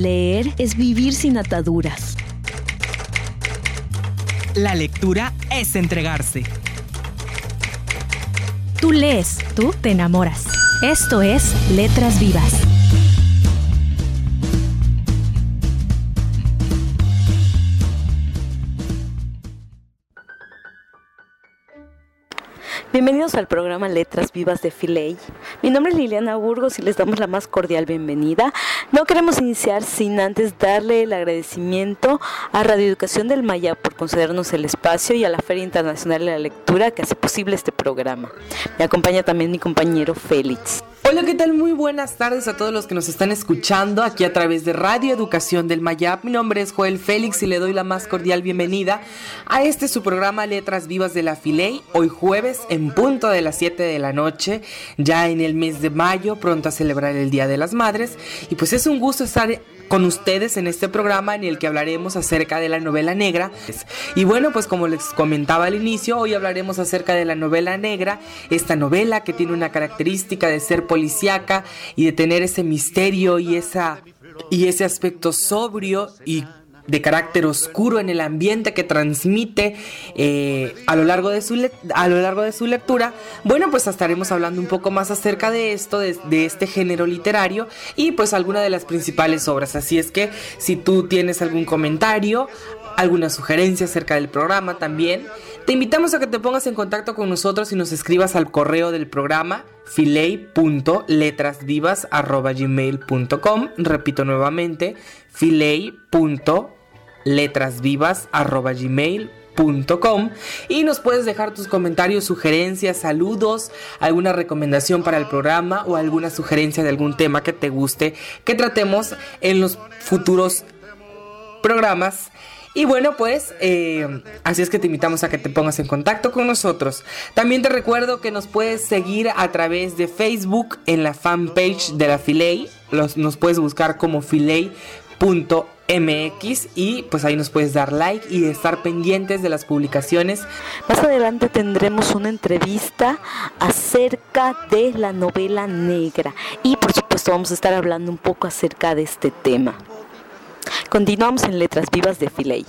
Leer es vivir sin ataduras. La lectura es entregarse. Tú lees, tú te enamoras. Esto es Letras Vivas. Bienvenidos al programa Letras Vivas de Filey. Mi nombre es Liliana Burgos y les damos la más cordial bienvenida. No queremos iniciar sin antes darle el agradecimiento a Radio Educación del Maya por concedernos el espacio y a la Feria Internacional de la Lectura que hace posible este programa. Me acompaña también mi compañero Félix. Hola, ¿qué tal? Muy buenas tardes a todos los que nos están escuchando aquí a través de Radio Educación del Mayap. Mi nombre es Joel Félix y le doy la más cordial bienvenida a este su programa Letras Vivas de la Filey, hoy jueves en punto de las 7 de la noche, ya en el mes de mayo, pronto a celebrar el Día de las Madres. Y pues es un gusto estar con ustedes en este programa en el que hablaremos acerca de la novela negra. Y bueno, pues como les comentaba al inicio, hoy hablaremos acerca de la novela negra, esta novela que tiene una característica de ser policíaca y de tener ese misterio y esa y ese aspecto sobrio y de carácter oscuro en el ambiente que transmite eh, a, lo largo de su a lo largo de su lectura, bueno, pues estaremos hablando un poco más acerca de esto, de, este género literario y pues alguna de las principales obras. Así es que si tú tienes algún comentario, alguna sugerencia acerca del programa también, te invitamos a que te pongas en contacto con nosotros y nos escribas al correo del programa filey.letrasvivas.gmail.com Repito nuevamente, filey.letrasvivas.gmail.com y nos puedes dejar tus comentarios, sugerencias, saludos, alguna recomendación para el programa o alguna sugerencia de algún tema que te guste que tratemos en los futuros programas y bueno, pues eh, así es que te invitamos a que te pongas en contacto con nosotros. También te recuerdo que nos puedes seguir a través de Facebook en la fanpage de la Filey. Los, nos puedes buscar como filey.mx y pues ahí nos puedes dar like y estar pendientes de las publicaciones. Más adelante tendremos una entrevista acerca de la novela negra y por supuesto vamos a estar hablando un poco acerca de este tema. Continuamos en Letras Vivas de Filey.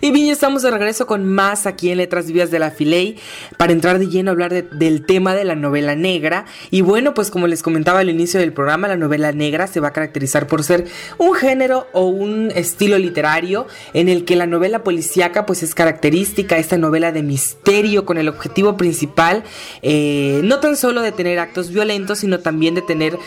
Y bien, estamos de regreso con más aquí en Letras Vivas de la Filey para entrar de lleno a hablar del tema de la novela negra. Y bueno, pues como les comentaba al inicio del programa, la novela negra se va a caracterizar por ser un género o un estilo literario en el que la novela policíaca pues es característica, esta novela de misterio con el objetivo principal eh, no tan solo de tener actos violentos, sino también de tener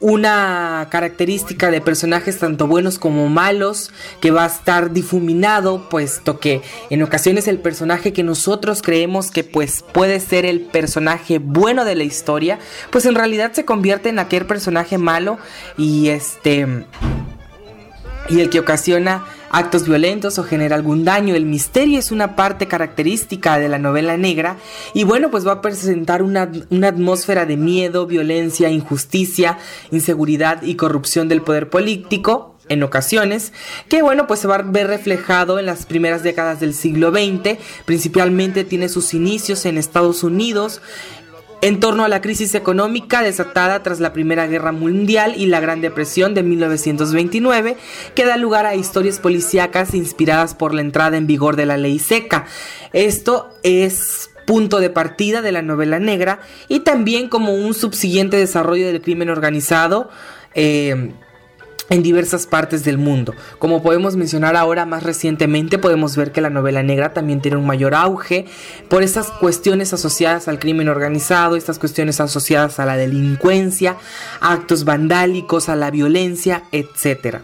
una característica de personajes tanto buenos como malos que va a estar difuminado puesto que en ocasiones el personaje que nosotros creemos que pues puede ser el personaje bueno de la historia pues en realidad se convierte en aquel personaje malo y este y el que ocasiona actos violentos o genera algún daño. El misterio es una parte característica de la novela negra y bueno, pues va a presentar una, una, atmósfera de miedo, violencia, injusticia, inseguridad y corrupción del poder político en ocasiones, que bueno, pues se va a ver reflejado en las primeras décadas del siglo XX, principalmente tiene sus inicios en Estados Unidos, en torno a la crisis económica desatada tras la Primera Guerra Mundial y la Gran Depresión de 1929, que da lugar a historias policíacas inspiradas por la entrada en vigor de la ley seca. Esto es punto de partida de la novela negra y también como un subsiguiente desarrollo del crimen organizado. Eh, en diversas partes del mundo. Como podemos mencionar ahora más recientemente, podemos ver que la novela negra también tiene un mayor auge por estas cuestiones asociadas al crimen organizado, estas cuestiones asociadas a la delincuencia, actos vandálicos, a la violencia, etc.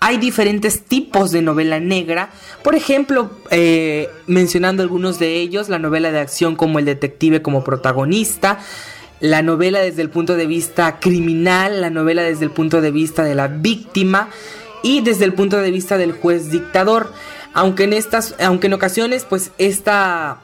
Hay diferentes tipos de novela negra, por ejemplo, eh, mencionando algunos de ellos, la novela de acción como el detective como protagonista, la novela desde el punto de vista criminal, la novela desde el punto de vista de la víctima y desde el punto de vista del juez dictador. Aunque en estas, aunque en ocasiones, pues esta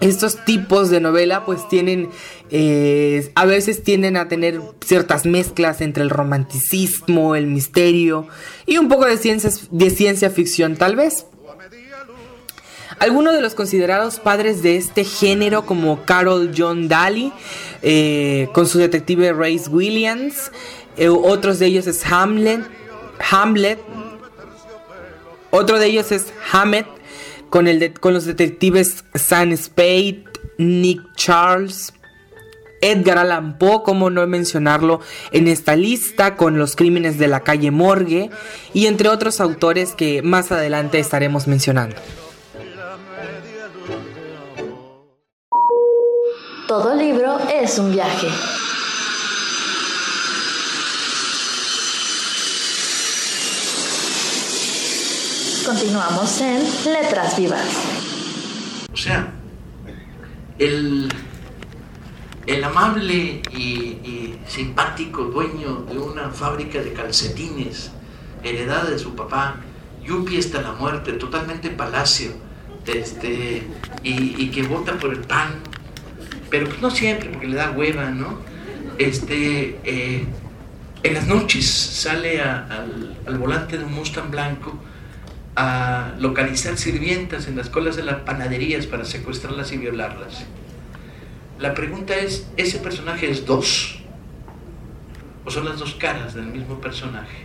estos tipos de novela pues tienen eh, a veces tienden a tener ciertas mezclas entre el romanticismo el misterio y un poco de, ciencias, de ciencia ficción tal vez Algunos de los considerados padres de este género como Carol John Daly, eh, con su detective Race Williams, eh, otros de ellos es Hamlet, Hamlet, otro de ellos es Hammett, con, con los detectives Sam Spade, Nick Charles, Edgar Allan Poe, como no mencionarlo en esta lista, con los crímenes de la calle Morgue y entre otros autores que más adelante estaremos mencionando. Todo libro es un viaje. Continuamos en Letras Vivas. O sea, el el amable y, simpático dueño de una fábrica de calcetines, heredada de su papá, yupi hasta la muerte, totalmente palacio, este, y, que vota por el pan, pero pues no siempre, porque le da hueva, ¿no? Este, eh, en las noches sale al, al volante de un Mustang blanco a localizar sirvientas en las colas de las panaderías para secuestrarlas y violarlas. La pregunta es, ¿ese personaje es dos? ¿O son las dos caras del mismo personaje?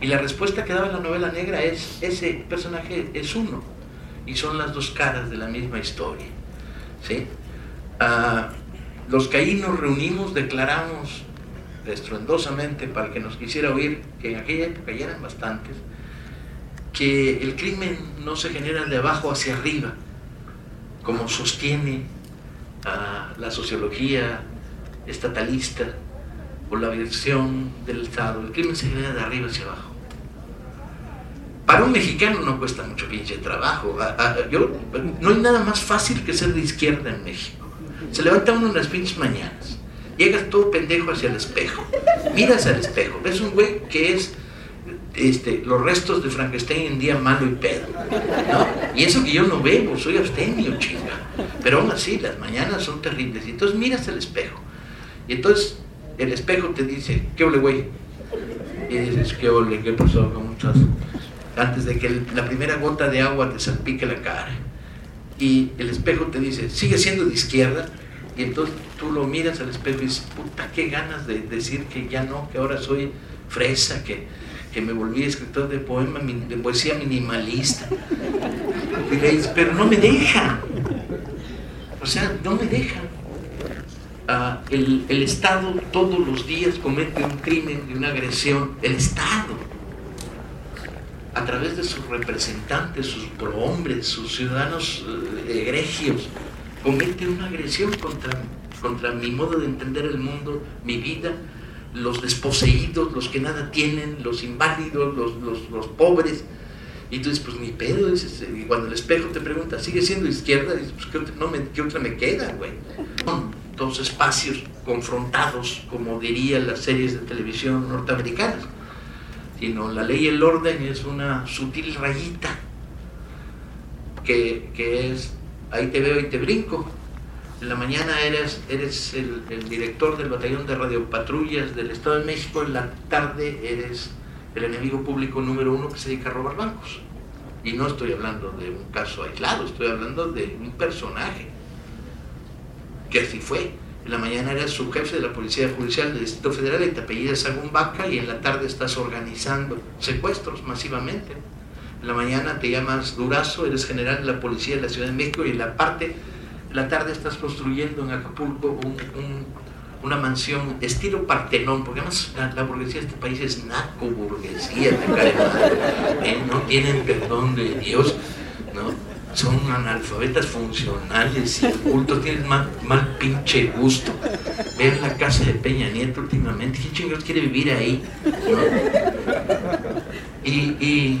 Y la respuesta que daba la novela negra es, ese personaje es uno. Y son las dos caras de la misma historia. ¿sí? Ah, los que ahí nos reunimos declaramos estruendosamente para que nos quisiera oír, que en aquella época ya eran bastantes, que el crimen no se genera de abajo hacia arriba, como sostiene la sociología estatalista o la versión del Estado. El crimen se genera de arriba hacia abajo. Para un mexicano no cuesta mucho pinche trabajo. Yo, no hay nada más fácil que ser de izquierda en México. Se levanta uno en las pinches mañanas, llegas todo pendejo hacia el espejo, miras al espejo, ves un güey que es este, los restos de Frankenstein en día malo y pedo. Y eso que yo no bebo, soy abstemio, chinga. Pero aún así, las mañanas son terribles. Y entonces miras el espejo. Y entonces el espejo te dice, ¿qué ole, güey? Y dices, ¿qué ole? ¿Qué pasó? ¿Cómo estás? Antes de que la primera gota de agua te salpique la cara. Y el espejo te dice, sigue siendo de izquierda. Y entonces tú lo miras al espejo y dices, puta, qué ganas de decir que ya no, que ahora soy fresa, que que me volví escritor de poema, de poesía minimalista. pero no me dejan. O sea, no me dejan. Ah, el, el, Estado todos los días comete un crimen y una agresión. El Estado, a través de sus representantes, sus prohombres, sus ciudadanos eh, egregios, comete una agresión contra, contra mi modo de entender el mundo, mi vida, los desposeídos, los que nada tienen, los inválidos, los, pobres. Y tú dices, pues ni pedo, y cuando el espejo te pregunta, ¿sigue siendo izquierda? Dices, pues ¿qué otra, no me, ¿qué otra me queda, güey? Son dos espacios confrontados, como dirían las series de televisión norteamericanas. Sino la ley y el orden es una sutil rayita que, que es, ahí te veo y te brinco, en la mañana eres, eres el, director del batallón de radiopatrullas del Estado de México, en la tarde eres el enemigo público número uno que se dedica a robar bancos. Y no estoy hablando de un caso aislado, estoy hablando de un personaje que así fue. En la mañana eres subjefe de la Policía Judicial del Distrito Federal y te apellidas Vaca y en la tarde estás organizando secuestros masivamente. En la mañana te llamas Durazo, eres general de la Policía de la Ciudad de México y en la parte la tarde estás construyendo en Acapulco una mansión estilo Partenón, porque además la, burguesía de este país es naco burguesía, ¿eh? no tienen perdón de Dios. Son analfabetas funcionales y cultos, tienen mal, pinche gusto. Ver la casa de Peña Nieto últimamente, ¿quién chingados quiere vivir ahí? Y,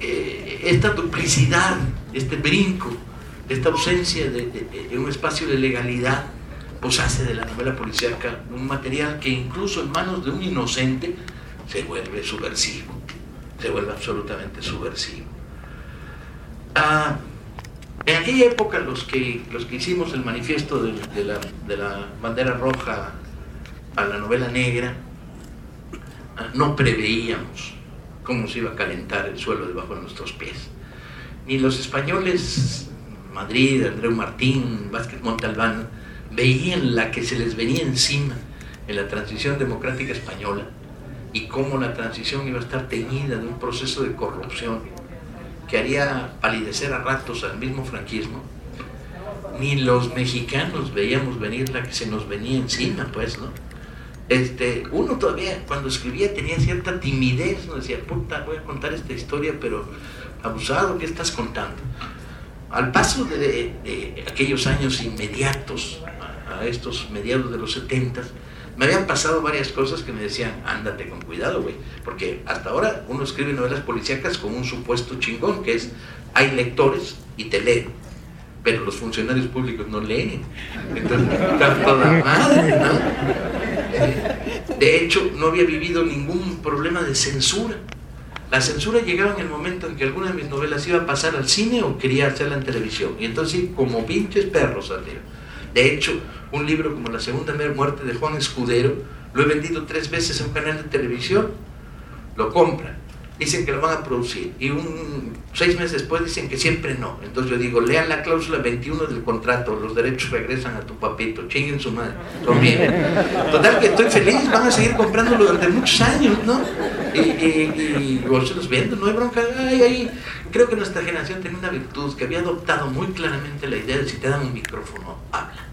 eh, esta duplicidad, este brinco, esta ausencia de, un espacio de legalidad pues hace de la novela policíaca un material que incluso en manos de un inocente se vuelve subversivo, se vuelve absolutamente subversivo. En aquella época los que, los que hicimos el manifiesto de, la, de la bandera roja a la novela negra, ah, no preveíamos cómo se iba a calentar el suelo debajo de nuestros pies. Ni los españoles, Madrid, Andreu Martín, Vázquez Montalbán, veían la que se les venía encima en la transición democrática española y cómo la transición iba a estar teñida de un proceso de corrupción que haría palidecer a ratos al mismo franquismo, ni los mexicanos veíamos venir la que se nos venía encima, pues, ¿no? Este, uno todavía cuando escribía tenía cierta timidez, no decía, puta, voy a contar esta historia, pero abusado, ¿qué estás contando? Al paso de, aquellos años inmediatos, a, estos mediados de los 70, me habían pasado varias cosas que me decían, ándate con cuidado, güey, porque hasta ahora uno escribe novelas policíacas con un supuesto chingón, que es, hay lectores y te leen, pero los funcionarios públicos no leen, entonces está toda madre, ¿no? De hecho, no había vivido ningún problema de censura. La censura llegaba en el momento en que alguna de mis novelas iba a pasar al cine o quería hacerla en televisión. Y entonces, como pinches perros salieron. De hecho, un libro como La Segunda Muerte de Juan Escudero, lo he vendido tres veces en un canal de televisión, lo compran, dicen que lo van a producir y seis meses después dicen que siempre no. Entonces yo digo, lean la cláusula 21 del contrato, los derechos regresan a tu papito, chinguen su madre, Total que estoy feliz, van a seguir comprándolo durante muchos años, ¿no? Y, y, y se los vendo, no hay bronca, ay, Creo que nuestra generación tenía una virtud que había adoptado muy claramente la idea de si te dan un micrófono, habla.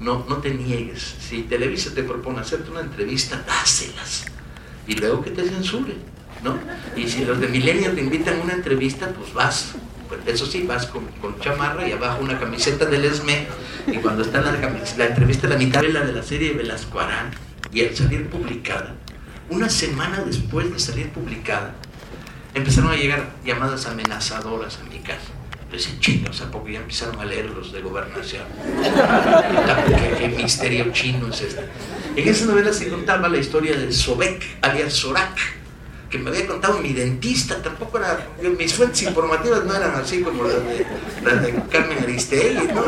No, no te niegues. Si Televisa te propone hacerte una entrevista, dáselas. Y luego que te censuren, ¿no? Y si los de Milenio te invitan a una entrevista, pues vas. Pues eso sí, vas con, chamarra y abajo una camiseta del ESME. Y cuando está la, la entrevista, la mitad de la de la serie de Velasco Arán, y al salir publicada, una semana después de salir publicada, empezaron a llegar llamadas amenazadoras a mi casa. Decían, chinos, ¿a poco ya empezaron a leer los de gobernación? ¿Qué, misterio chino es este? En esa novela se contaba la historia de Sobek, alias Sorak, que me había contado mi dentista, tampoco era, mis fuentes informativas no eran así como las de, Carmen Aristegui, ¿no?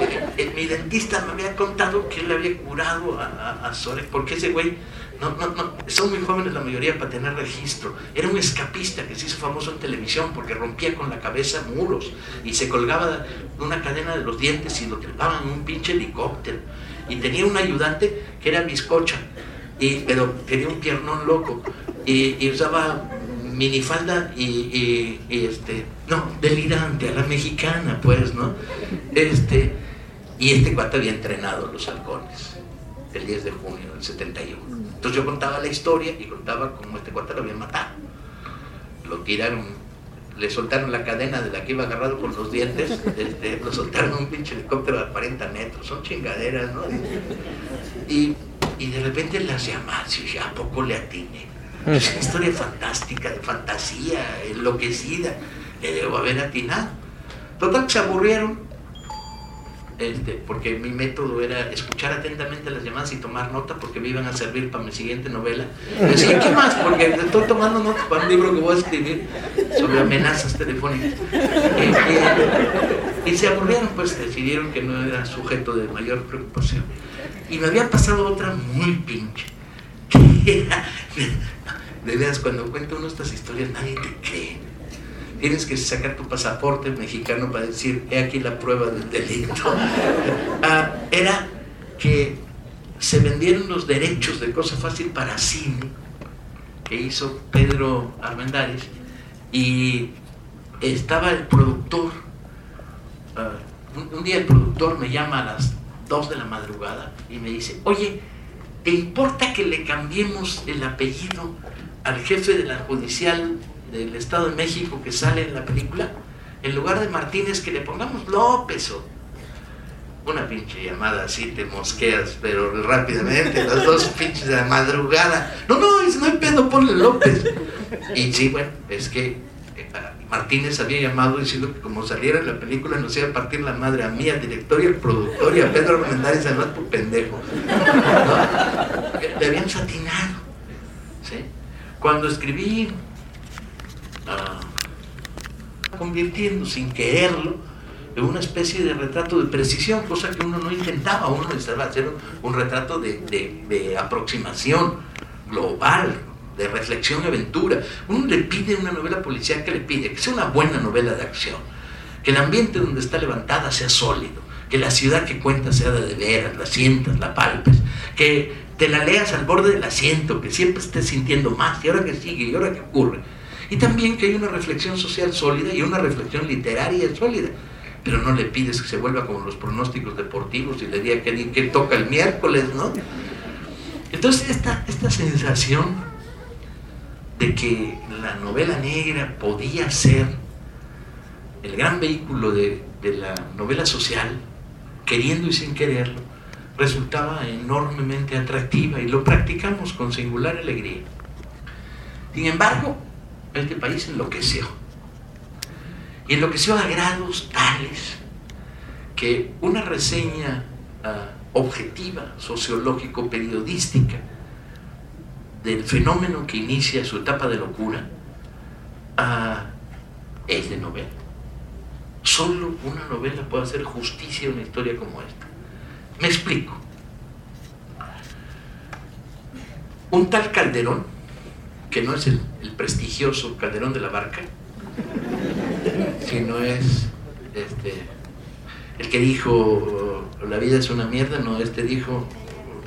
Eh, eh, mi dentista me había contado que él había curado a, a Sorek, porque ese güey no, no, no, son muy jóvenes la mayoría para tener registro. Era un escapista que se hizo famoso en televisión porque rompía con la cabeza muros y se colgaba una cadena de los dientes y lo trepaban en un pinche helicóptero. Y tenía un ayudante que era bizcocha, y, pero tenía un piernón loco y, usaba minifalda y, y, este, no, delirante, a la mexicana, pues, ¿no? Este, y este cuate había entrenado los halcones el 10 de junio del 71. Entonces yo contaba la historia y contaba cómo este cuate lo habían matado. Lo tiraron, le soltaron la cadena de la que iba agarrado con los dientes, este, lo soltaron un pinche helicóptero a 40 metros, son chingaderas, ¿no? Y, de repente las llamadas, y ya a poco le atiné. Es una historia fantástica, de fantasía, enloquecida. Le debo haber atinado. Total, se aburrieron este, porque mi método era escuchar atentamente las llamadas y tomar nota porque me iban a servir para mi siguiente novela. Y decía, ¿qué más? Porque estoy tomando notas para un libro que voy a escribir sobre amenazas telefónicas. Y, se aburrieron, pues decidieron que no era sujeto de mayor preocupación. Y me había pasado otra muy pinche, de veras, cuando cuento uno estas historias nadie te cree tienes que sacar tu pasaporte mexicano para decir, he aquí la prueba del delito. Ah, era que se vendieron los derechos de Cosa Fácil para cine, que hizo Pedro Armendáriz, y estaba el productor, ah, un, día el productor me llama a las 2 de la madrugada y me dice, oye, ¿te importa que le cambiemos el apellido al jefe de la judicial del Estado de México que sale en la película, en lugar de Martínez que le pongamos López o una pinche llamada así te mosqueas, pero rápidamente, las dos pinches de la madrugada. No, no, no hay pedo, ponle López. Y sí, bueno, es que eh, Martínez había llamado diciendo que como saliera en la película nos iba a partir la madre a mí, al director y al productor y a Pedro Armendáriz, además por pendejo. Le habían satinado. ¿sí? Cuando escribí convirtiendo sin quererlo en una especie de retrato de precisión, cosa que uno no intentaba, uno necesitaba hacer un, retrato de, aproximación global, de reflexión y aventura. Uno le pide una novela policial que le pide que sea una buena novela de acción, que el ambiente donde está levantada sea sólido, que la ciudad que cuenta sea de, de veras, la sientas, la palpes, que te la leas al borde del asiento, que siempre estés sintiendo más, y ahora que sigue, y ahora que ocurre. Y también que hay una reflexión social sólida y una reflexión literaria sólida. Pero no le pides que se vuelva como los pronósticos deportivos y le diga que, que toca el miércoles, ¿no? Entonces esta, esta sensación de que la novela negra podía ser el gran vehículo de, de la novela social, queriendo y sin quererlo, resultaba enormemente atractiva y lo practicamos con singular alegría. Sin embargo, este país enloqueció. Y enloqueció a grados tales que una reseña uh, objetiva, sociológico, periodística, del fenómeno que inicia su etapa de locura, uh, es de novela. Solo una novela puede hacer justicia a una historia como esta. Me explico. Un tal Calderón, que no es el, prestigioso Calderón de la Barca, sino es este, el que dijo la vida es una mierda, no, este dijo,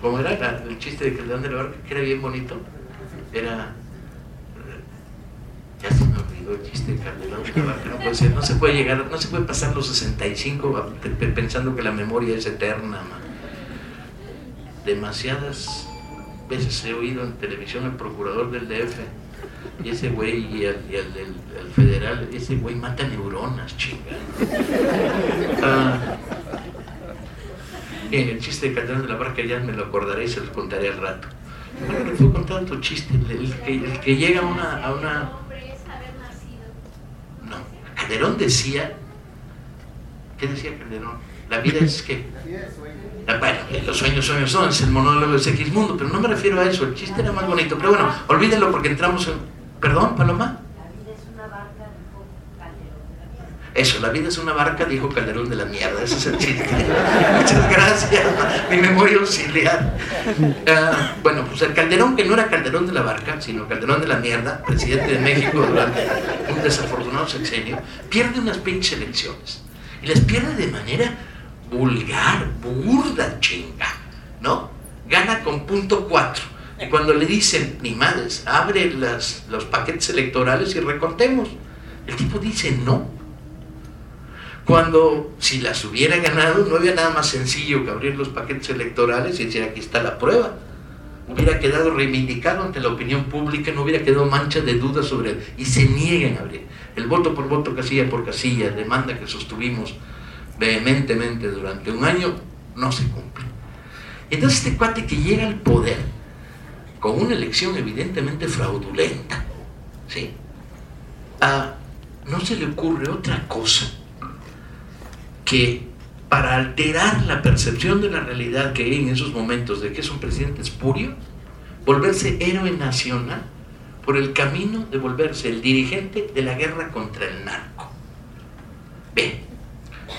¿cómo era? El chiste de Calderón de la Barca, que era bien bonito, era, ya se me olvidó el chiste de Calderón de la Barca, no puede ser, no se puede llegar, no se puede pasar los 65 pensando que la memoria es eterna, demasiadas veces he oído en televisión al procurador del DF y ese güey y al, y al, del al federal, ese güey mata neuronas, chinga. Ah, en el chiste de Calderón de la Barca ya me lo acordaré y se los contaré al rato. Bueno, le fue contar otro chiste, el que, el que llega a una, a una... No, Calderón decía... ¿Qué decía Calderón? La vida es que... Bueno, los sueños, sueños son, es el monólogo de Segismundo, pero no me refiero a eso, el chiste era más bonito. Pero bueno, olvídenlo porque entramos en... ¿Perdón, Paloma? Eso, la vida es una barca, dijo Calderón de la mierda, ese es el chiste. Muchas gracias, mi memoria auxiliar. Uh, bueno, pues el Calderón, que no era Calderón de la barca, sino Calderón de la mierda, presidente de México durante un desafortunado sexenio, pierde unas pinches elecciones. Y las pierde de manera vulgar, burda, chinga, ¿no? Gana con punto cuatro. Y cuando le dicen, ni madres, abre las, los paquetes electorales y recortemos, el tipo dice no. Cuando si las hubiera ganado, no había nada más sencillo que abrir los paquetes electorales y decir aquí está la prueba. Hubiera quedado reivindicado ante la opinión pública, no hubiera quedado mancha de duda sobre él. Y se niegan a abrir. El voto por voto, casilla por casilla, demanda que sostuvimos vehementemente durante un año, no se cumple. Entonces este cuate que llega al poder con una elección evidentemente fraudulenta, ¿sí? Ah, no se le ocurre otra cosa que para alterar la percepción de la realidad que hay en esos momentos de que es un presidente espurio, volverse héroe nacional por el camino de volverse el dirigente de la guerra contra el narco. Bien,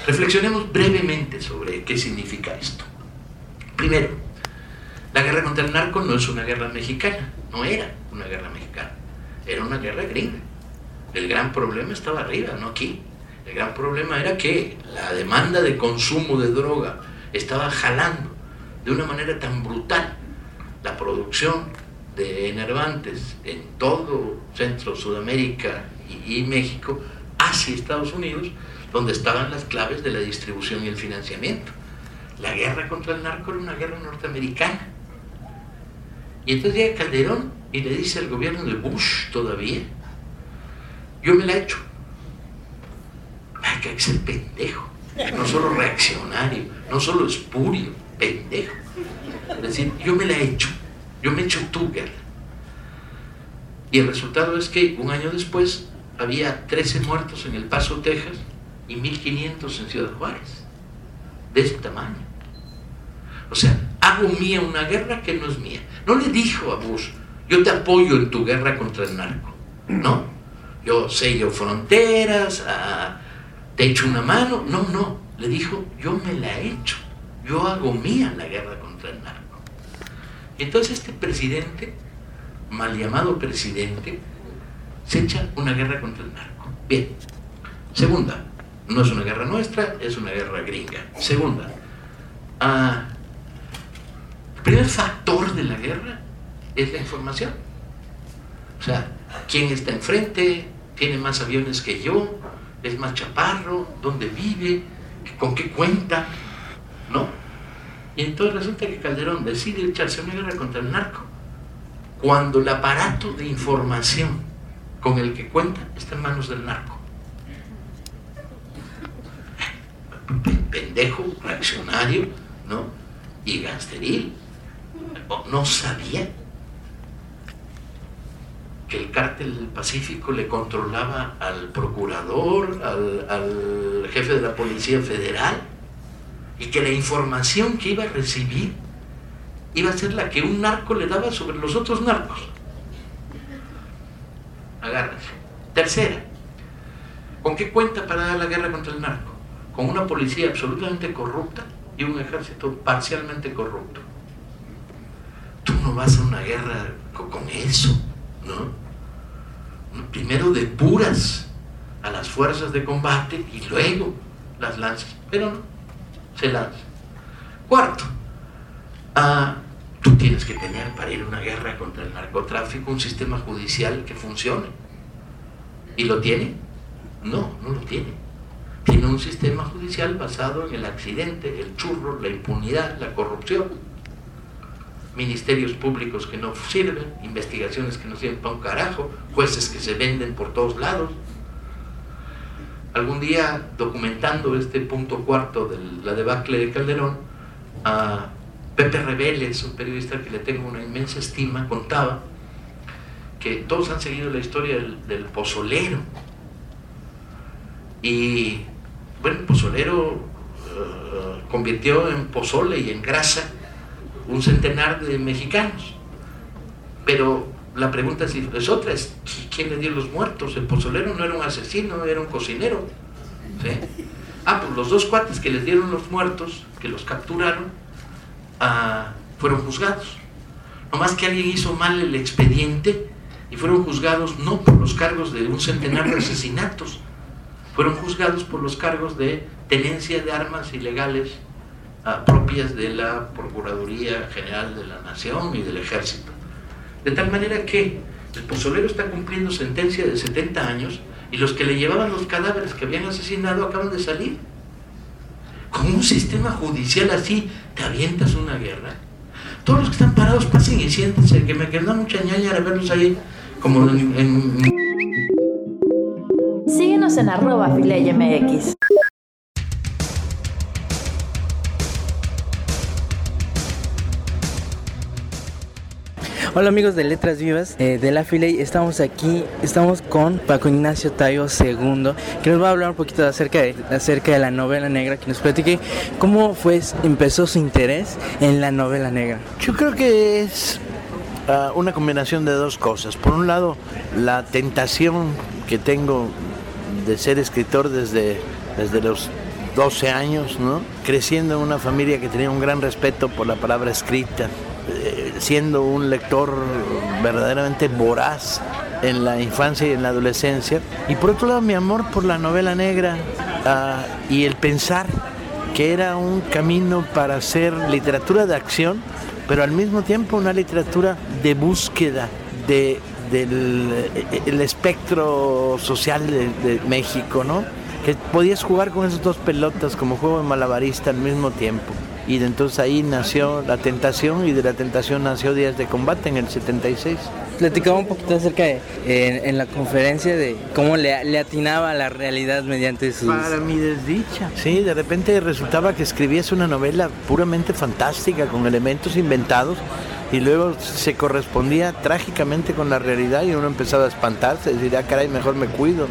reflexionemos brevemente sobre qué significa esto. Primero, la guerra contra el narco no es una guerra mexicana, no era una guerra mexicana, era una guerra gringa. El gran problema estaba arriba, no aquí. El gran problema era que la demanda de consumo de droga estaba jalando de una manera tan brutal la producción de enervantes en todo Centro, Sudamérica y, y, México hacia Estados Unidos, donde estaban las claves de la distribución y el financiamiento. La guerra contra el narco era una guerra norteamericana. Y entonces llega Calderón y le dice al gobierno de Bush todavía, yo me la he hecho hay que ser pendejo, no solo reaccionario, no solo espurio, pendejo. Es decir, yo me la he hecho, yo me he hecho tu guerra. Y el resultado es que un año después había 13 muertos en El Paso, Texas, y 1500 en Ciudad Juárez, de ese tamaño. O sea, hago mía una guerra que no es mía. No le dijo a Bush, yo te apoyo en tu guerra contra el narco. No, yo sello fronteras, a, te echo una mano. No, no, le dijo, yo me la he hecho, yo hago mía la guerra contra el narco. Y entonces este presidente mal llamado presidente se echa una guerra contra el narco. Bien. Segunda, no es una guerra nuestra, es una guerra gringa. Segunda, ah, el primer factor de la guerra es la información. O sea, quién está enfrente, tiene más aviones que yo, es más chaparro, dónde vive, con qué cuenta, ¿no? Y entonces resulta que Calderón decide echarse una guerra contra el narco cuando el aparato de información con el que cuenta está en manos del narco. Pendejo, reaccionario, ¿no? Y gangsteril. No sabía que el cártel del Pacífico le controlaba al procurador, al, jefe de la Policía Federal, y que la información que iba a recibir iba a ser la que un narco le daba sobre los otros narcos. Agárrense. Tercera, ¿con qué cuenta para la guerra contra el narco? Con una policía absolutamente corrupta y un ejército parcialmente corrupto. Tú no vas a una guerra con eso. ¿no? Primero depuras a las fuerzas de combate y luego las lanzas, pero no, se lanza. Cuarto, ah, tú tienes que tener para ir a una guerra contra el narcotráfico un sistema judicial que funcione. ¿Y lo tiene? No, no lo tiene. Tiene un sistema judicial basado en el accidente, el churro, la impunidad, la corrupción ministerios públicos que no sirven, investigaciones que no sirven para un carajo, jueces que se venden por todos lados. Algún día, documentando este punto cuarto de la debacle de Calderón, Pepe Rebeles, un periodista que le tengo una inmensa estima, contaba que todos han seguido la historia del, pozolero. Y bueno, pozolero eh, convirtió en pozole y en grasa un centenar de mexicanos. Pero la pregunta es, otra, es ¿quién le dio los muertos? El pozolero no era un asesino, era un cocinero. Ah, pues los dos cuates que les dieron los muertos, que los capturaron, ah, fueron juzgados. más que alguien hizo mal el expediente y fueron juzgados no por los cargos de un centenar de asesinatos, fueron juzgados por los cargos de tenencia de armas ilegales propias de la Procuraduría General de la Nación y del Ejército. De tal manera que el pozolero está cumpliendo sentencia de 70 años y los que le llevaban los cadáveres que habían asesinado acaban de salir. Con un sistema judicial así, te avientas una guerra. Todos los que están parados pasen y siéntense, que me queda mucha ñaña verlos ahí como en... En arroba MX. Hola amigos de Letras Vivas eh, de la Filey, estamos aquí, estamos con Paco Ignacio Tayo II, que nos va a hablar un poquito acerca de, acerca de la novela negra, que nos platique cómo fue, empezó su interés en la novela negra. Yo creo que es ah, una combinación de dos cosas. Por un lado, la tentación que tengo de ser escritor desde, desde los 12 años, creciendo en una familia que tenía un gran respeto por la palabra escrita, eh, siendo un lector verdaderamente voraz en la infancia y en la adolescencia. Y por otro lado, mi amor por la novela negra ah, y el pensar que era un camino para hacer literatura de acción, pero al mismo tiempo una literatura de búsqueda de, del el espectro social de, México, ¿no? Que podías jugar con esas dos pelotas como juego de malabarista al mismo tiempo y entonces ahí nació la tentación y de la tentación nació Días de Combate en el 76. Platicaba un poquito acerca de, en, la conferencia de cómo le, le, atinaba a la realidad mediante sus... Para mi desdicha. Sí, de repente resultaba que escribías una novela puramente fantástica, con elementos inventados, y luego se correspondía trágicamente con la realidad y uno empezaba a espantarse, decir, ah, caray, mejor me cuido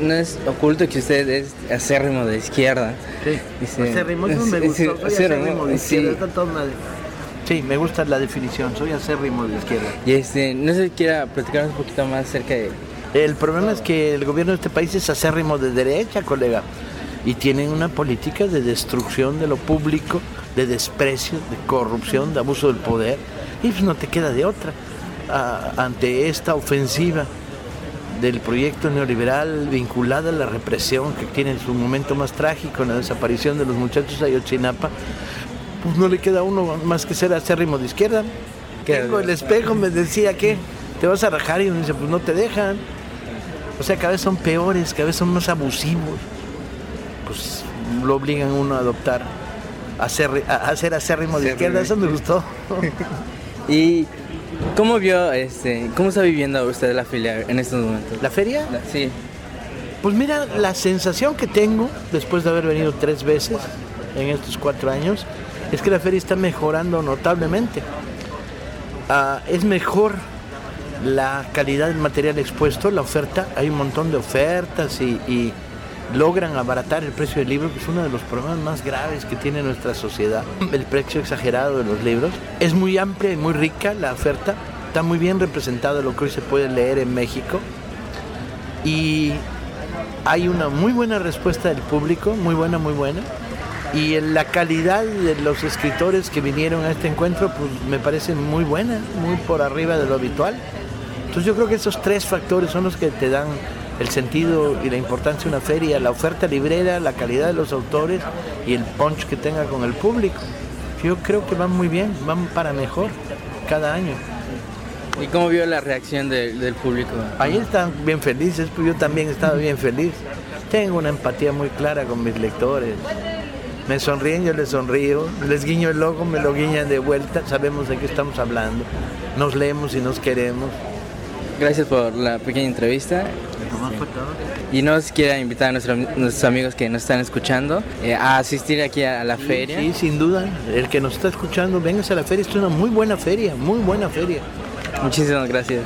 no es oculto que usted es acérrimo de izquierda. Sí, acérrimo, eso me gustó, soy acérrimo de izquierda, sí. Me gusta la definición, soy acérrimo de izquierda. Y este, no sé si quiera platicar un poquito más acerca de... El problema es que el gobierno de este país es acérrimo de derecha, colega, y tienen una política de destrucción de lo público, de desprecio, de corrupción, de abuso del poder, y pues no te queda de otra. ante esta ofensiva del proyecto neoliberal vinculada a la represión que tiene en su momento más trágico, la desaparición de los muchachos de Ayotzinapa, pues no le queda a uno más que ser acérrimo de izquierda. Tengo el espejo, me decía que te vas a rajar y uno dice, pues no te dejan. O sea, cada vez son peores, cada vez son más abusivos. Pues lo obligan a uno a adoptar, a ser, a, ser acérrimo de izquierda, eso me gustó. y ¿Cómo vio, este, cómo está viviendo usted la feria en estos momentos? ¿La feria? sí. Pues mira, la sensación que tengo después de haber venido tres veces en estos cuatro años es que la feria está mejorando notablemente. Ah, es mejor la calidad del material expuesto, la oferta, hay un montón de ofertas y, logran abaratar el precio del libro, que es uno de los problemas más graves que tiene nuestra sociedad, el precio exagerado de los libros. Es muy amplia y muy rica la oferta, está muy bien representado lo que hoy se puede leer en México y hay una muy buena respuesta del público, muy buena, muy buena. Y la calidad de los escritores que vinieron a este encuentro, pues me parece muy buena, muy por arriba de lo habitual. Entonces yo creo que esos tres factores son los que te dan el sentido y la importancia de una feria, la oferta librera, la calidad de los autores y el punch que tenga con el público. Yo creo que van muy bien, van para mejor cada año. ¿Y cómo vio la reacción del público? Ahí están bien felices, pues yo también estaba bien feliz. Tengo una empatía muy clara con mis lectores. Me sonríen, yo les sonrío, les guiño el ojo, me lo guiñan de vuelta, sabemos de qué estamos hablando, nos leemos y nos queremos. Gracias por la pequeña entrevista. Y nos quiera invitar a nuestros, amigos que nos están escuchando eh, a asistir aquí a, la feria. Sí, sin duda. El que nos está escuchando, véngase a la feria. es una muy buena feria, muy buena feria. Muchísimas gracias.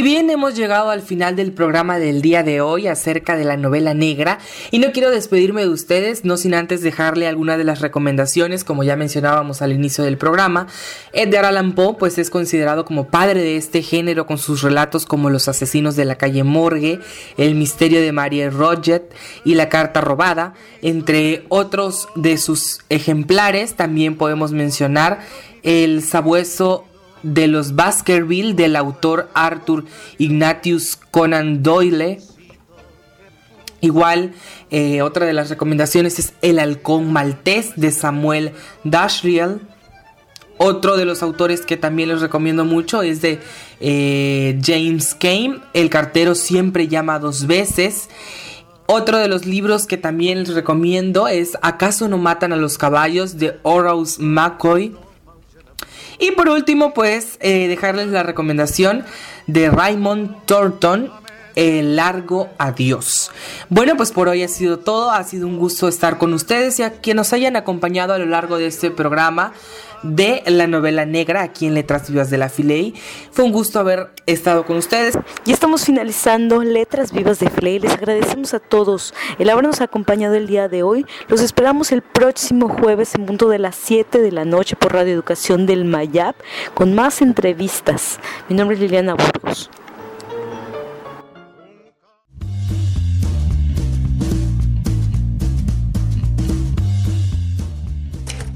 Y bien, hemos llegado al final del programa del día de hoy acerca de la novela negra y no quiero despedirme de ustedes, no sin antes dejarle alguna de las recomendaciones, como ya mencionábamos al inicio del programa. Edgar Allan Poe pues es considerado como padre de este género con sus relatos como Los asesinos de la calle Morgue, El misterio de Marie Roget y La carta robada, entre otros de sus ejemplares, también podemos mencionar El sabueso de los Baskerville del autor Arthur Ignatius Conan Doyle. Igual, eh, otra de las recomendaciones es El halcón maltés de Samuel Dashriel. Otro de los autores que también les recomiendo mucho es de eh, James Kane, El cartero siempre llama dos veces. Otro de los libros que también les recomiendo es ¿Acaso no matan a los caballos? de Horace McCoy. Y por último, pues eh, dejarles la recomendación de Raymond Thornton, el largo adiós. Bueno, pues por hoy ha sido todo. Ha sido un gusto estar con ustedes y a que nos hayan acompañado a lo largo de este programa de la novela negra aquí en Letras Vivas de la Filey. Fue un gusto haber estado con ustedes. Y estamos finalizando Letras Vivas de Filey. Les agradecemos a todos el habernos acompañado el día de hoy. Los esperamos el próximo jueves en punto de las 7 de la noche por Radio Educación del Mayab con más entrevistas. Mi nombre es Liliana Burgos.